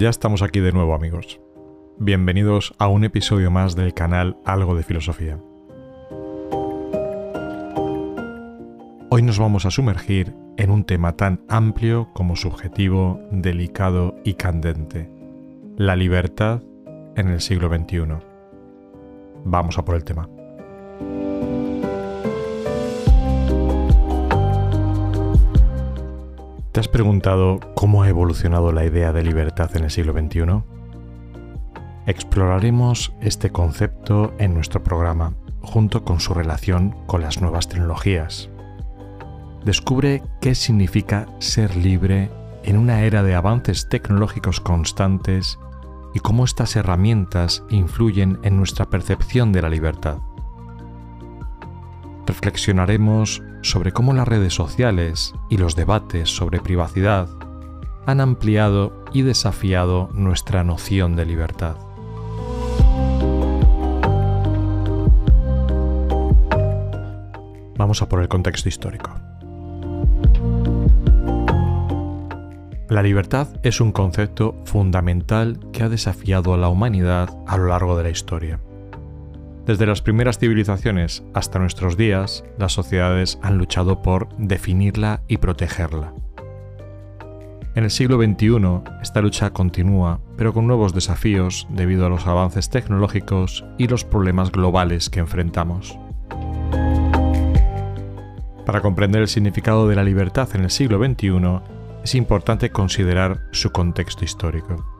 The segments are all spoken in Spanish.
Ya estamos aquí de nuevo amigos. Bienvenidos a un episodio más del canal Algo de Filosofía. Hoy nos vamos a sumergir en un tema tan amplio como subjetivo, delicado y candente. La libertad en el siglo XXI. Vamos a por el tema. ¿Te has preguntado cómo ha evolucionado la idea de libertad en el siglo XXI? Exploraremos este concepto en nuestro programa, junto con su relación con las nuevas tecnologías. Descubre qué significa ser libre en una era de avances tecnológicos constantes y cómo estas herramientas influyen en nuestra percepción de la libertad. Reflexionaremos sobre cómo las redes sociales y los debates sobre privacidad han ampliado y desafiado nuestra noción de libertad. Vamos a por el contexto histórico. La libertad es un concepto fundamental que ha desafiado a la humanidad a lo largo de la historia. Desde las primeras civilizaciones hasta nuestros días, las sociedades han luchado por definirla y protegerla. En el siglo XXI, esta lucha continúa, pero con nuevos desafíos debido a los avances tecnológicos y los problemas globales que enfrentamos. Para comprender el significado de la libertad en el siglo XXI, es importante considerar su contexto histórico.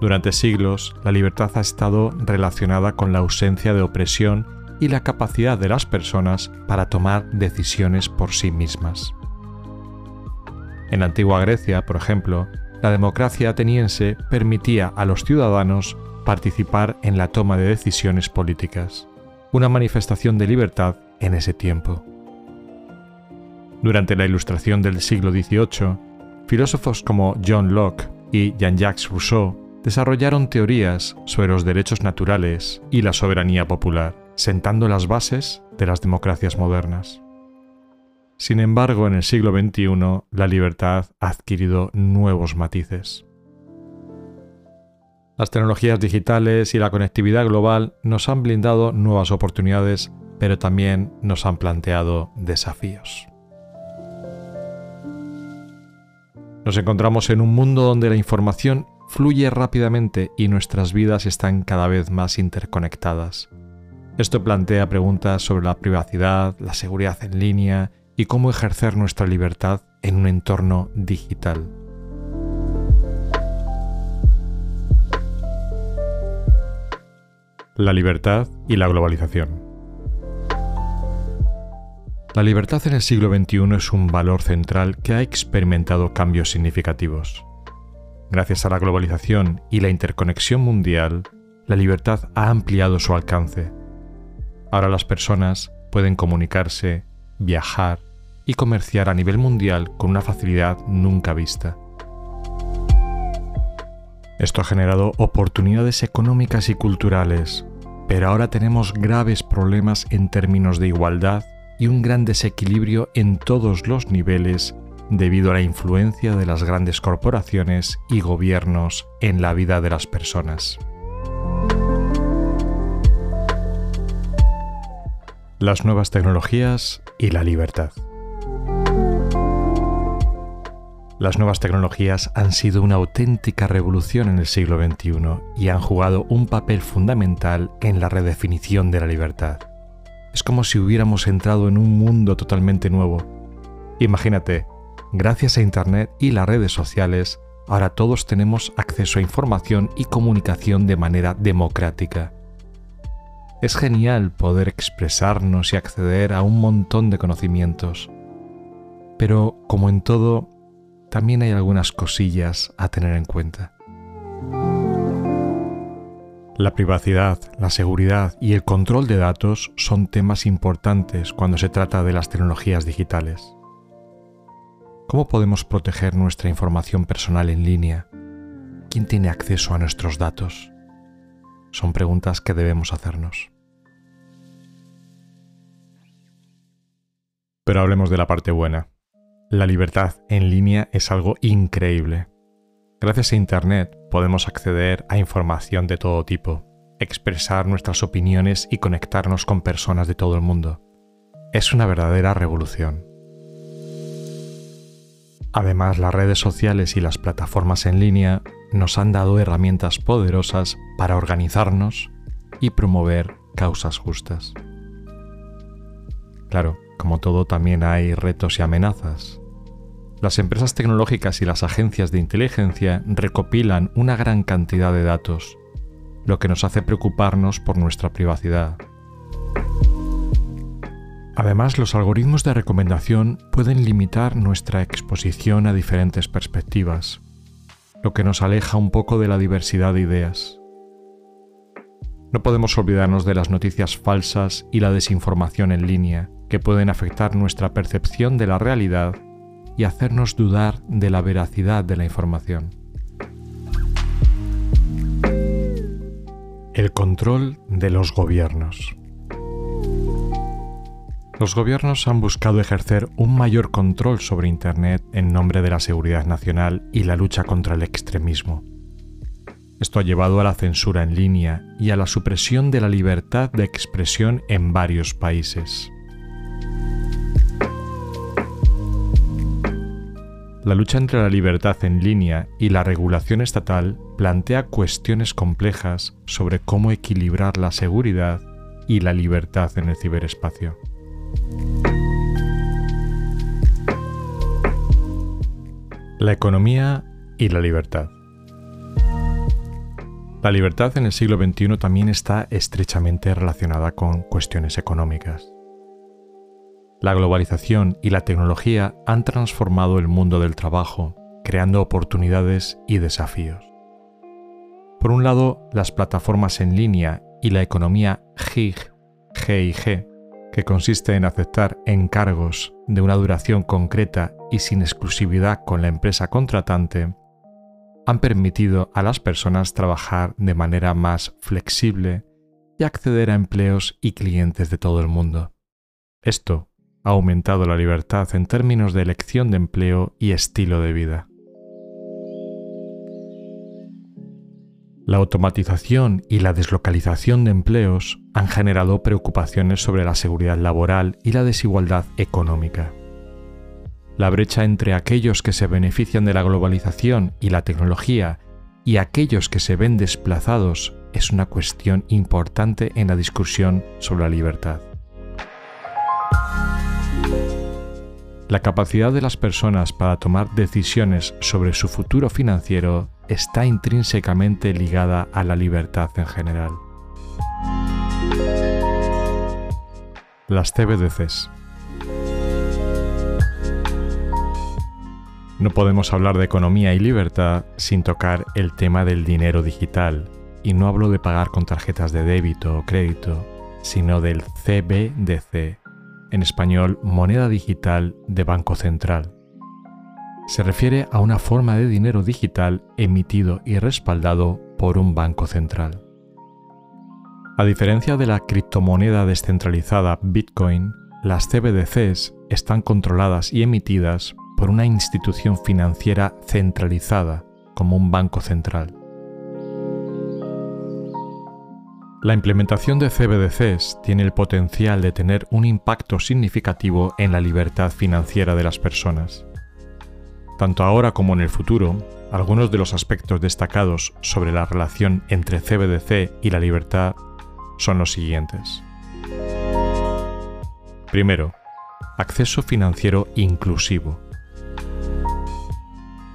Durante siglos, la libertad ha estado relacionada con la ausencia de opresión y la capacidad de las personas para tomar decisiones por sí mismas. En la antigua Grecia, por ejemplo, la democracia ateniense permitía a los ciudadanos participar en la toma de decisiones políticas, una manifestación de libertad en ese tiempo. Durante la Ilustración del siglo XVIII, filósofos como John Locke y Jean-Jacques Rousseau desarrollaron teorías sobre los derechos naturales y la soberanía popular, sentando las bases de las democracias modernas. Sin embargo, en el siglo XXI, la libertad ha adquirido nuevos matices. Las tecnologías digitales y la conectividad global nos han blindado nuevas oportunidades, pero también nos han planteado desafíos. Nos encontramos en un mundo donde la información fluye rápidamente y nuestras vidas están cada vez más interconectadas. Esto plantea preguntas sobre la privacidad, la seguridad en línea y cómo ejercer nuestra libertad en un entorno digital. La libertad y la globalización. La libertad en el siglo XXI es un valor central que ha experimentado cambios significativos. Gracias a la globalización y la interconexión mundial, la libertad ha ampliado su alcance. Ahora las personas pueden comunicarse, viajar y comerciar a nivel mundial con una facilidad nunca vista. Esto ha generado oportunidades económicas y culturales, pero ahora tenemos graves problemas en términos de igualdad y un gran desequilibrio en todos los niveles debido a la influencia de las grandes corporaciones y gobiernos en la vida de las personas. Las nuevas tecnologías y la libertad. Las nuevas tecnologías han sido una auténtica revolución en el siglo XXI y han jugado un papel fundamental en la redefinición de la libertad. Es como si hubiéramos entrado en un mundo totalmente nuevo. Imagínate, Gracias a Internet y las redes sociales, ahora todos tenemos acceso a información y comunicación de manera democrática. Es genial poder expresarnos y acceder a un montón de conocimientos. Pero, como en todo, también hay algunas cosillas a tener en cuenta. La privacidad, la seguridad y el control de datos son temas importantes cuando se trata de las tecnologías digitales. ¿Cómo podemos proteger nuestra información personal en línea? ¿Quién tiene acceso a nuestros datos? Son preguntas que debemos hacernos. Pero hablemos de la parte buena. La libertad en línea es algo increíble. Gracias a Internet podemos acceder a información de todo tipo, expresar nuestras opiniones y conectarnos con personas de todo el mundo. Es una verdadera revolución. Además, las redes sociales y las plataformas en línea nos han dado herramientas poderosas para organizarnos y promover causas justas. Claro, como todo también hay retos y amenazas. Las empresas tecnológicas y las agencias de inteligencia recopilan una gran cantidad de datos, lo que nos hace preocuparnos por nuestra privacidad. Además, los algoritmos de recomendación pueden limitar nuestra exposición a diferentes perspectivas, lo que nos aleja un poco de la diversidad de ideas. No podemos olvidarnos de las noticias falsas y la desinformación en línea, que pueden afectar nuestra percepción de la realidad y hacernos dudar de la veracidad de la información. El control de los gobiernos. Los gobiernos han buscado ejercer un mayor control sobre Internet en nombre de la seguridad nacional y la lucha contra el extremismo. Esto ha llevado a la censura en línea y a la supresión de la libertad de expresión en varios países. La lucha entre la libertad en línea y la regulación estatal plantea cuestiones complejas sobre cómo equilibrar la seguridad y la libertad en el ciberespacio. La economía y la libertad. La libertad en el siglo XXI también está estrechamente relacionada con cuestiones económicas. La globalización y la tecnología han transformado el mundo del trabajo, creando oportunidades y desafíos. Por un lado, las plataformas en línea y la economía GIG, GIG, que consiste en aceptar encargos de una duración concreta y sin exclusividad con la empresa contratante, han permitido a las personas trabajar de manera más flexible y acceder a empleos y clientes de todo el mundo. Esto ha aumentado la libertad en términos de elección de empleo y estilo de vida. La automatización y la deslocalización de empleos han generado preocupaciones sobre la seguridad laboral y la desigualdad económica. La brecha entre aquellos que se benefician de la globalización y la tecnología y aquellos que se ven desplazados es una cuestión importante en la discusión sobre la libertad. La capacidad de las personas para tomar decisiones sobre su futuro financiero está intrínsecamente ligada a la libertad en general. Las CBDCs. No podemos hablar de economía y libertad sin tocar el tema del dinero digital, y no hablo de pagar con tarjetas de débito o crédito, sino del CBDC, en español moneda digital de Banco Central se refiere a una forma de dinero digital emitido y respaldado por un banco central. A diferencia de la criptomoneda descentralizada Bitcoin, las CBDCs están controladas y emitidas por una institución financiera centralizada, como un banco central. La implementación de CBDCs tiene el potencial de tener un impacto significativo en la libertad financiera de las personas. Tanto ahora como en el futuro, algunos de los aspectos destacados sobre la relación entre CBDC y la libertad son los siguientes. Primero, acceso financiero inclusivo.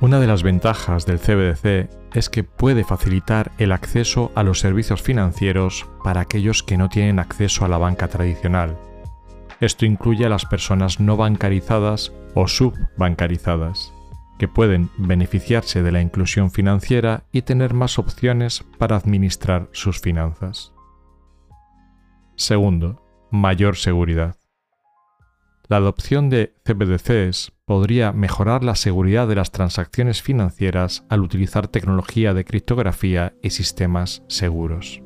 Una de las ventajas del CBDC es que puede facilitar el acceso a los servicios financieros para aquellos que no tienen acceso a la banca tradicional. Esto incluye a las personas no bancarizadas o subbancarizadas que pueden beneficiarse de la inclusión financiera y tener más opciones para administrar sus finanzas. Segundo, mayor seguridad. La adopción de CBDCs podría mejorar la seguridad de las transacciones financieras al utilizar tecnología de criptografía y sistemas seguros.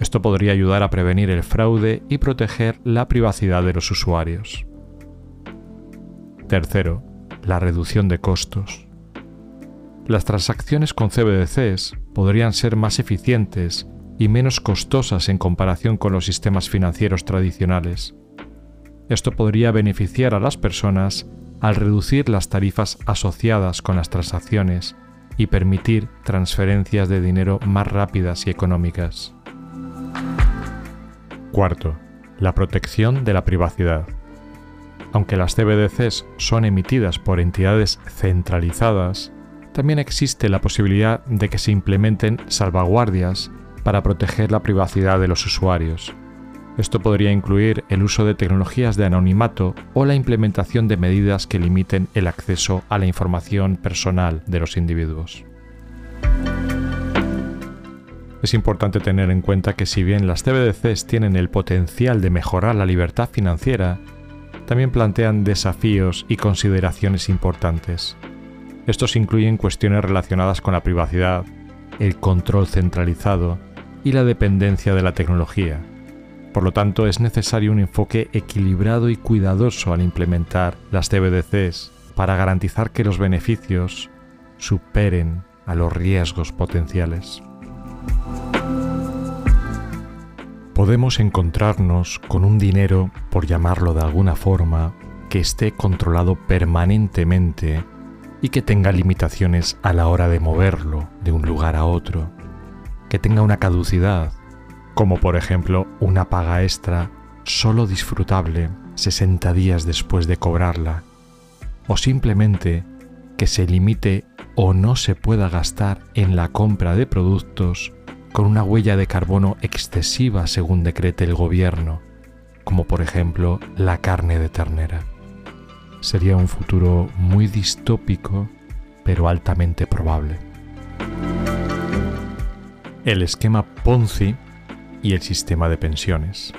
Esto podría ayudar a prevenir el fraude y proteger la privacidad de los usuarios. Tercero, la reducción de costos. las transacciones con CBDCs podrían ser más eficientes y menos costosas en comparación con los sistemas financieros tradicionales. Esto podría beneficiar a las personas al reducir las tarifas asociadas con las transacciones y permitir transferencias de dinero más rápidas y económicas. Cuarto, la protección de la privacidad. Aunque las CBDCs son emitidas por entidades centralizadas, también existe la posibilidad de que se implementen salvaguardias para proteger la privacidad de los usuarios. Esto podría incluir el uso de tecnologías de anonimato o la implementación de medidas que limiten el acceso a la información personal de los individuos. Es importante tener en cuenta que si bien las CBDCs tienen el potencial de mejorar la libertad financiera, también plantean desafíos y consideraciones importantes. Estos incluyen cuestiones relacionadas con la privacidad, el control centralizado y la dependencia de la tecnología. Por lo tanto, es necesario un enfoque equilibrado y cuidadoso al implementar las CBDCs para garantizar que los beneficios superen a los riesgos potenciales. Podemos encontrarnos con un dinero, por llamarlo de alguna forma, que esté controlado permanentemente y que tenga limitaciones a la hora de moverlo de un lugar a otro, que tenga una caducidad, como por ejemplo una paga extra solo disfrutable 60 días después de cobrarla, o simplemente que se limite o no se pueda gastar en la compra de productos con una huella de carbono excesiva según decrete el gobierno, como por ejemplo la carne de ternera sería un futuro muy distópico, pero altamente probable. El esquema Ponzi y el sistema de pensiones.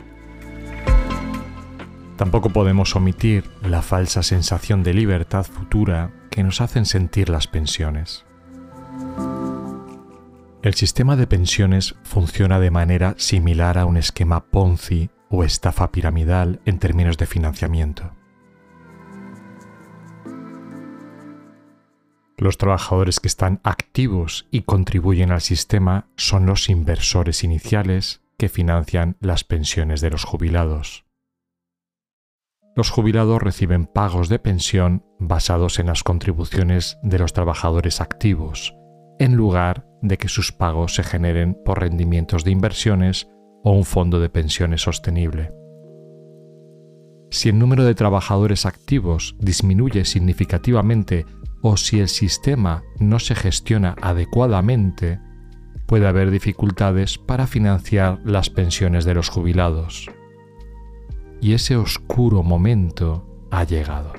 Tampoco podemos omitir la falsa sensación de libertad futura que nos hacen sentir las pensiones. El sistema de pensiones funciona de manera similar a un esquema Ponzi o estafa piramidal en términos de financiamiento. Los trabajadores que están activos y contribuyen al sistema son los inversores iniciales que financian las pensiones de los jubilados. Los jubilados reciben pagos de pensión basados en las contribuciones de los trabajadores activos, en lugar de que sus pagos se generen por rendimientos de inversiones o un fondo de pensiones sostenible. Si el número de trabajadores activos disminuye significativamente o si el sistema no se gestiona adecuadamente, puede haber dificultades para financiar las pensiones de los jubilados. Y ese oscuro momento ha llegado.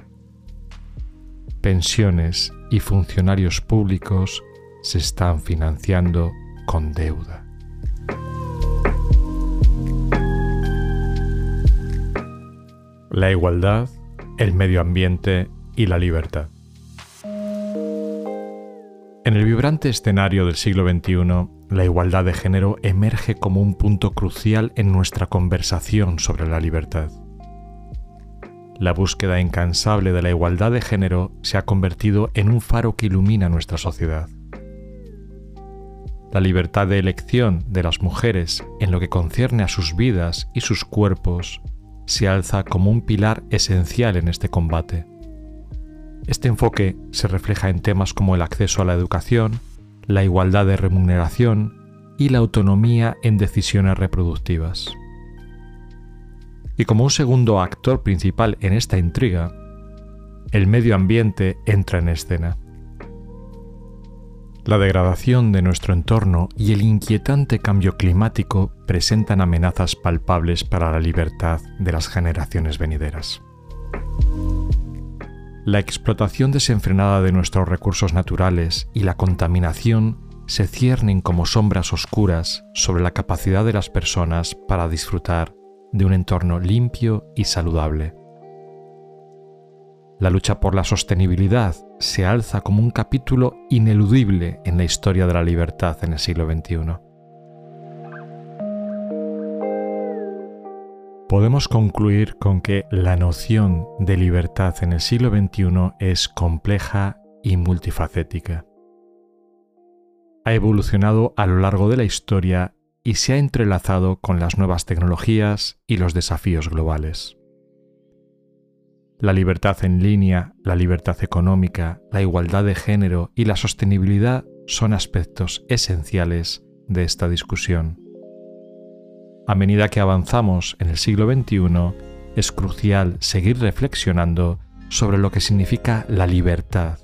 Pensiones y funcionarios públicos se están financiando con deuda. La igualdad, el medio ambiente y la libertad. En el vibrante escenario del siglo XXI, la igualdad de género emerge como un punto crucial en nuestra conversación sobre la libertad. La búsqueda incansable de la igualdad de género se ha convertido en un faro que ilumina nuestra sociedad. La libertad de elección de las mujeres en lo que concierne a sus vidas y sus cuerpos se alza como un pilar esencial en este combate. Este enfoque se refleja en temas como el acceso a la educación, la igualdad de remuneración y la autonomía en decisiones reproductivas. Y como un segundo actor principal en esta intriga, el medio ambiente entra en escena. La degradación de nuestro entorno y el inquietante cambio climático presentan amenazas palpables para la libertad de las generaciones venideras la explotación desenfrenada de nuestros recursos naturales y la contaminación se ciernen como sombras oscuras sobre la capacidad de las personas para disfrutar de un entorno limpio y saludable. La lucha por la sostenibilidad se alza como un capítulo ineludible en la historia de la libertad en el siglo XXI. podemos concluir con que la noción de libertad en el siglo XXI es compleja y multifacética. ha evolucionado a lo largo de la historia y se ha entrelazado con las nuevas tecnologías y los desafíos globales. La libertad en línea, la libertad económica, la igualdad de género y la sostenibilidad son aspectos esenciales de esta discusión. A medida que avanzamos en el siglo XXI, es crucial seguir reflexionando sobre lo que significa la libertad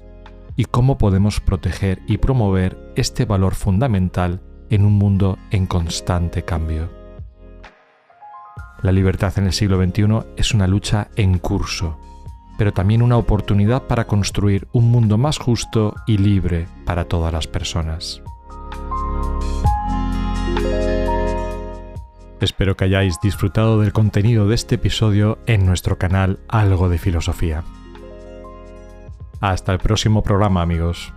y cómo podemos proteger y promover este valor fundamental en un mundo en constante cambio. La libertad en el siglo XXI es una lucha en curso, pero también una oportunidad para construir un mundo más justo y libre para todas las personas. Espero que hayáis disfrutado del contenido de este episodio en nuestro canal Algo de Filosofía. Hasta el próximo programa amigos.